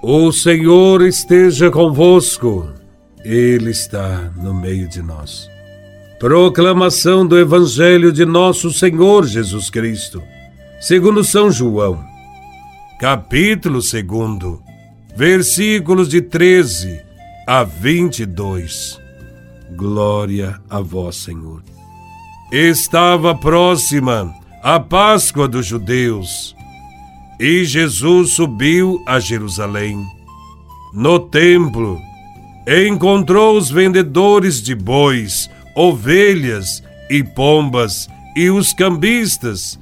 O Senhor esteja convosco, Ele está no meio de nós. Proclamação do Evangelho de Nosso Senhor Jesus Cristo, segundo São João, capítulo 2, versículos de 13 a 22. Glória a Vós, Senhor. Estava próxima a Páscoa dos judeus e Jesus subiu a Jerusalém. No templo, encontrou os vendedores de bois, ovelhas e pombas e os cambistas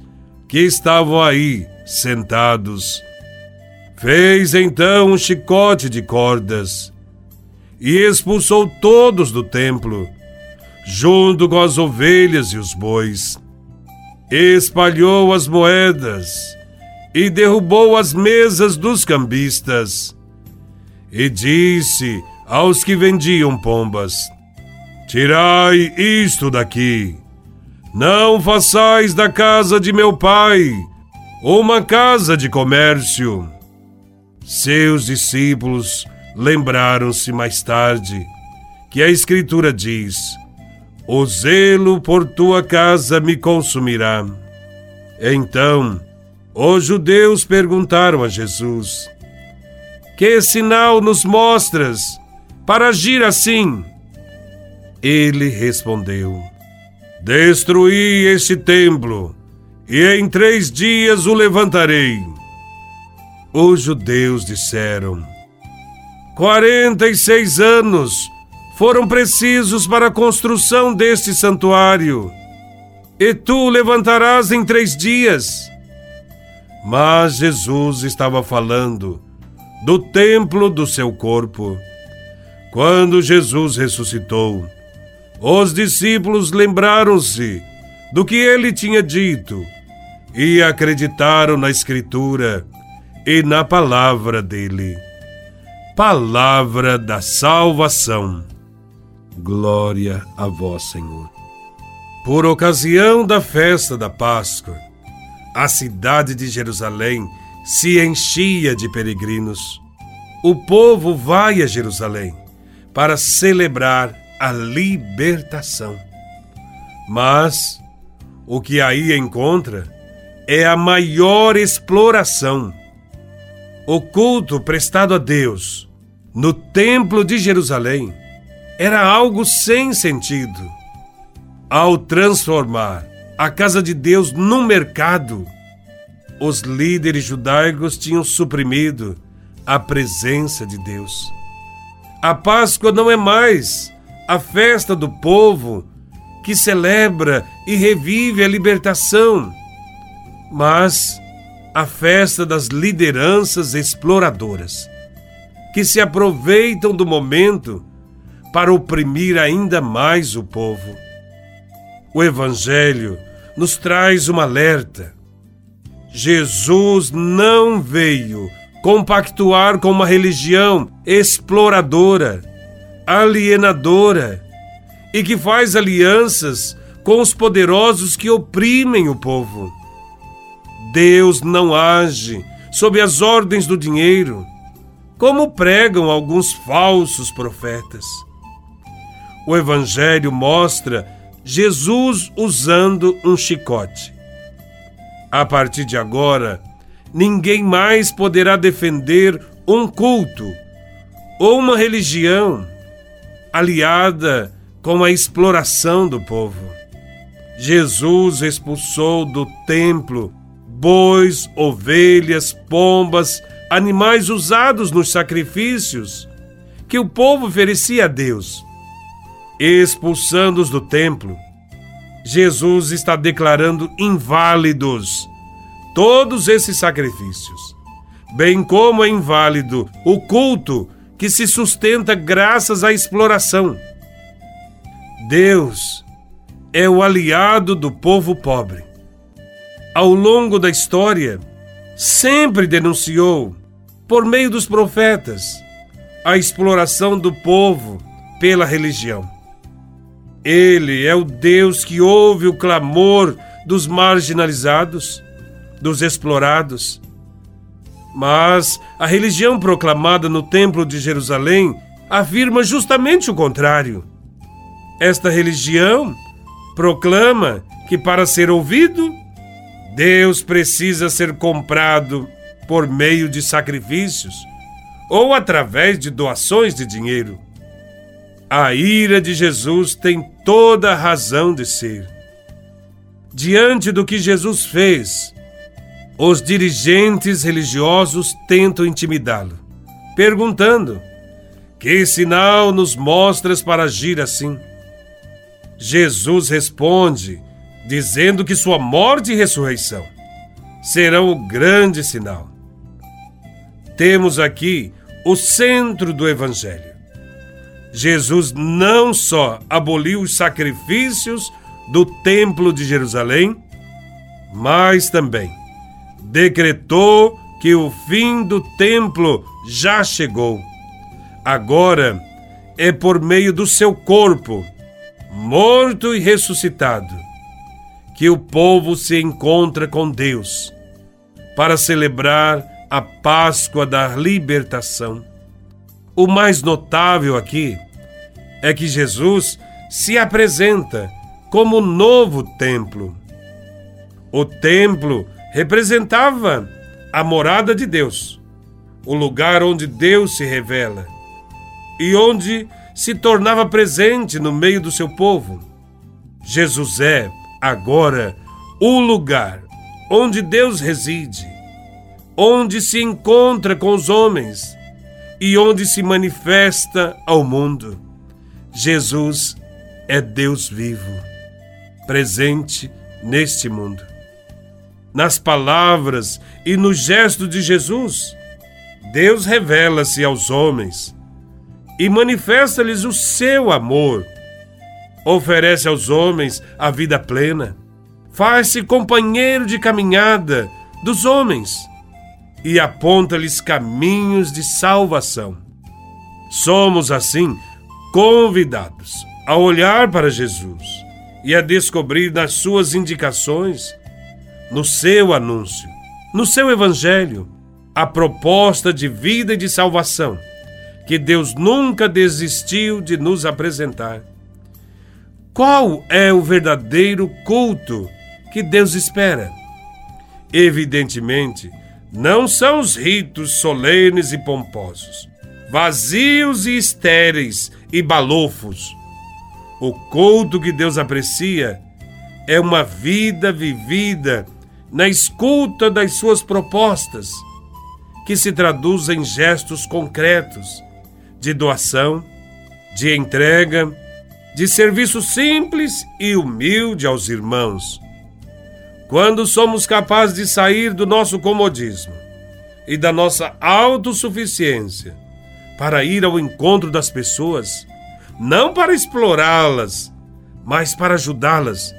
que estavam aí sentados. Fez então um chicote de cordas e expulsou todos do templo, junto com as ovelhas e os bois. Espalhou as moedas e derrubou as mesas dos cambistas. E disse aos que vendiam pombas: Tirai isto daqui. Não façais da casa de meu pai uma casa de comércio. Seus discípulos lembraram-se mais tarde que a Escritura diz: O zelo por tua casa me consumirá. Então os judeus perguntaram a Jesus: Que sinal nos mostras para agir assim? Ele respondeu: Destruí este templo e em três dias o levantarei. Os judeus disseram: Quarenta e seis anos foram precisos para a construção deste santuário, e tu levantarás em três dias. Mas Jesus estava falando do templo do seu corpo. Quando Jesus ressuscitou, os discípulos lembraram-se do que ele tinha dito e acreditaram na Escritura e na palavra dele. Palavra da salvação. Glória a vós, Senhor. Por ocasião da festa da Páscoa, a cidade de Jerusalém se enchia de peregrinos. O povo vai a Jerusalém para celebrar a libertação. Mas o que aí encontra é a maior exploração. O culto prestado a Deus no Templo de Jerusalém era algo sem sentido. Ao transformar a casa de Deus num mercado, os líderes judaicos tinham suprimido a presença de Deus. A Páscoa não é mais a festa do povo que celebra e revive a libertação, mas a festa das lideranças exploradoras, que se aproveitam do momento para oprimir ainda mais o povo. O Evangelho nos traz um alerta. Jesus não veio compactuar com uma religião exploradora, alienadora e que faz alianças com os poderosos que oprimem o povo. Deus não age sob as ordens do dinheiro, como pregam alguns falsos profetas. O Evangelho mostra Jesus usando um chicote. A partir de agora, ninguém mais poderá defender um culto ou uma religião aliada com a exploração do povo. Jesus expulsou do templo bois, ovelhas, pombas, animais usados nos sacrifícios que o povo oferecia a Deus expulsando-os do templo, Jesus está declarando inválidos todos esses sacrifícios, bem como é inválido o culto que se sustenta graças à exploração. Deus é o aliado do povo pobre. Ao longo da história, sempre denunciou, por meio dos profetas, a exploração do povo pela religião. Ele é o Deus que ouve o clamor dos marginalizados, dos explorados. Mas a religião proclamada no Templo de Jerusalém afirma justamente o contrário. Esta religião proclama que para ser ouvido, Deus precisa ser comprado por meio de sacrifícios ou através de doações de dinheiro. A ira de Jesus tem toda a razão de ser. Diante do que Jesus fez, os dirigentes religiosos tentam intimidá-lo, perguntando: Que sinal nos mostras para agir assim? Jesus responde, dizendo que sua morte e ressurreição serão o grande sinal. Temos aqui o centro do Evangelho. Jesus não só aboliu os sacrifícios do Templo de Jerusalém, mas também decretou que o fim do templo já chegou. Agora é por meio do seu corpo, morto e ressuscitado, que o povo se encontra com Deus para celebrar a Páscoa da libertação. O mais notável aqui é que Jesus se apresenta como novo templo. O templo representava a morada de Deus, o lugar onde Deus se revela e onde se tornava presente no meio do seu povo. Jesus é, agora, o lugar onde Deus reside, onde se encontra com os homens e onde se manifesta ao mundo. Jesus é Deus vivo, presente neste mundo nas palavras e no gesto de Jesus, Deus revela-se aos homens e manifesta-lhes o seu amor. Oferece aos homens a vida plena, faz-se companheiro de caminhada dos homens e aponta-lhes caminhos de salvação. Somos, assim, convidados a olhar para Jesus e a descobrir nas suas indicações no seu anúncio, no seu evangelho, a proposta de vida e de salvação que Deus nunca desistiu de nos apresentar. Qual é o verdadeiro culto que Deus espera? Evidentemente, não são os ritos solenes e pomposos, vazios e estéreis e balofos. O culto que Deus aprecia é uma vida vivida na escuta das suas propostas, que se traduz em gestos concretos de doação, de entrega, de serviço simples e humilde aos irmãos. Quando somos capazes de sair do nosso comodismo e da nossa autossuficiência para ir ao encontro das pessoas, não para explorá-las, mas para ajudá-las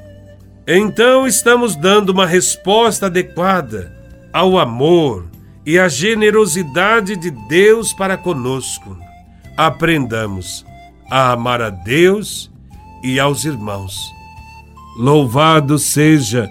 então estamos dando uma resposta adequada ao amor e à generosidade de Deus para conosco. Aprendamos a amar a Deus e aos irmãos. Louvado seja